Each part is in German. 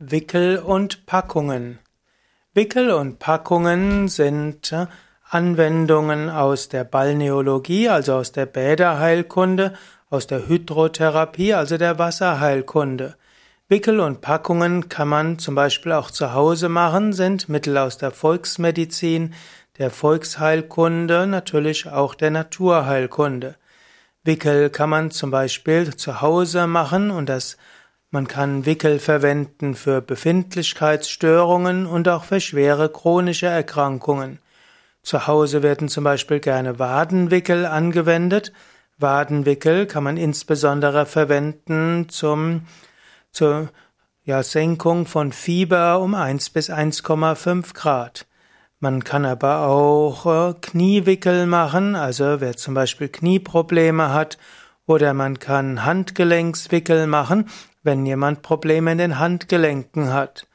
Wickel und Packungen. Wickel und Packungen sind Anwendungen aus der Balneologie, also aus der Bäderheilkunde, aus der Hydrotherapie, also der Wasserheilkunde. Wickel und Packungen kann man zum Beispiel auch zu Hause machen, sind Mittel aus der Volksmedizin, der Volksheilkunde, natürlich auch der Naturheilkunde. Wickel kann man zum Beispiel zu Hause machen und das man kann Wickel verwenden für Befindlichkeitsstörungen und auch für schwere chronische Erkrankungen. Zu Hause werden zum Beispiel gerne Wadenwickel angewendet. Wadenwickel kann man insbesondere verwenden zum, zur ja, Senkung von Fieber um 1 bis 1,5 Grad. Man kann aber auch äh, Kniewickel machen, also wer zum Beispiel Knieprobleme hat, oder man kann Handgelenkswickel machen, wenn jemand Probleme in den Handgelenken hat.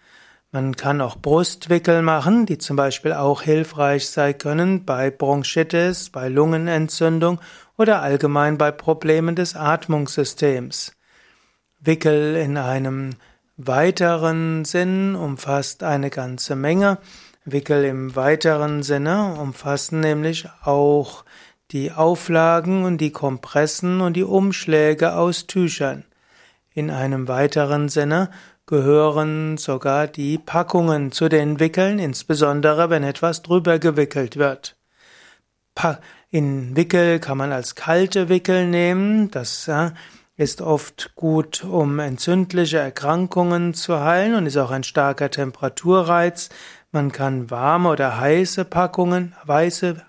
Man kann auch Brustwickel machen, die zum Beispiel auch hilfreich sein können bei Bronchitis, bei Lungenentzündung oder allgemein bei Problemen des Atmungssystems. Wickel in einem weiteren Sinn umfasst eine ganze Menge. Wickel im weiteren Sinne umfassen nämlich auch die Auflagen und die Kompressen und die Umschläge aus Tüchern. In einem weiteren Sinne gehören sogar die Packungen zu den Wickeln, insbesondere wenn etwas drüber gewickelt wird. In Wickel kann man als kalte Wickel nehmen, das ist oft gut, um entzündliche Erkrankungen zu heilen und ist auch ein starker Temperaturreiz. Man kann warme oder heiße Packungen, weiße,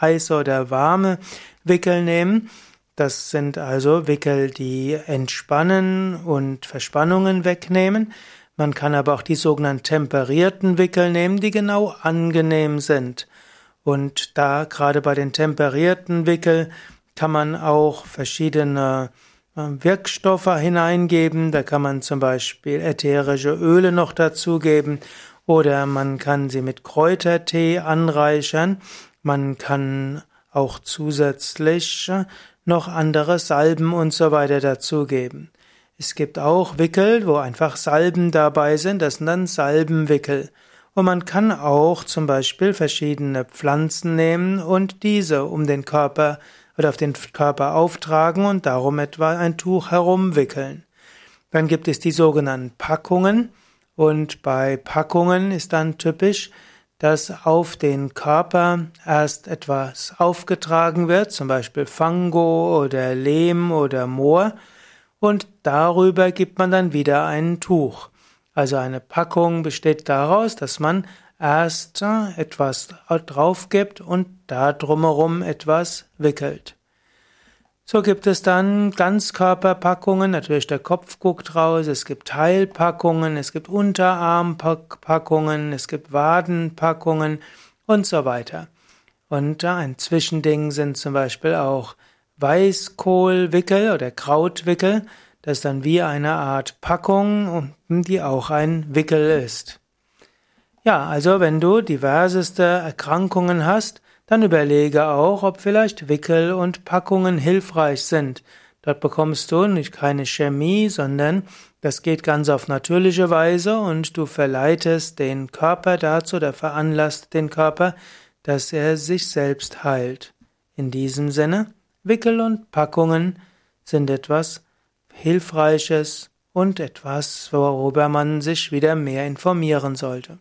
heiße oder warme Wickel nehmen. Das sind also Wickel, die entspannen und Verspannungen wegnehmen. Man kann aber auch die sogenannten temperierten Wickel nehmen, die genau angenehm sind. Und da gerade bei den temperierten Wickel kann man auch verschiedene äh, Wirkstoffe hineingeben. Da kann man zum Beispiel ätherische Öle noch dazugeben oder man kann sie mit Kräutertee anreichern. Man kann auch zusätzlich noch andere Salben und so weiter dazugeben. Es gibt auch Wickel, wo einfach Salben dabei sind, das sind dann Salbenwickel. Und man kann auch zum Beispiel verschiedene Pflanzen nehmen und diese um den Körper oder auf den Körper auftragen und darum etwa ein Tuch herumwickeln. Dann gibt es die sogenannten Packungen und bei Packungen ist dann typisch, dass auf den Körper erst etwas aufgetragen wird, zum Beispiel Fango oder Lehm oder Moor, und darüber gibt man dann wieder ein Tuch. Also eine Packung besteht daraus, dass man erst etwas drauf gibt und da drumherum etwas wickelt. So gibt es dann Ganzkörperpackungen, natürlich der Kopf guckt raus, es gibt Teilpackungen, es gibt Unterarmpackungen, es gibt Wadenpackungen und so weiter. Und ein Zwischending sind zum Beispiel auch Weißkohlwickel oder Krautwickel. Das ist dann wie eine Art Packung, die auch ein Wickel ist. Ja, also wenn du diverseste Erkrankungen hast, dann überlege auch, ob vielleicht Wickel und Packungen hilfreich sind. Dort bekommst du nicht keine Chemie, sondern das geht ganz auf natürliche Weise und du verleitest den Körper dazu oder veranlasst den Körper, dass er sich selbst heilt. In diesem Sinne, Wickel und Packungen sind etwas Hilfreiches und etwas, worüber man sich wieder mehr informieren sollte.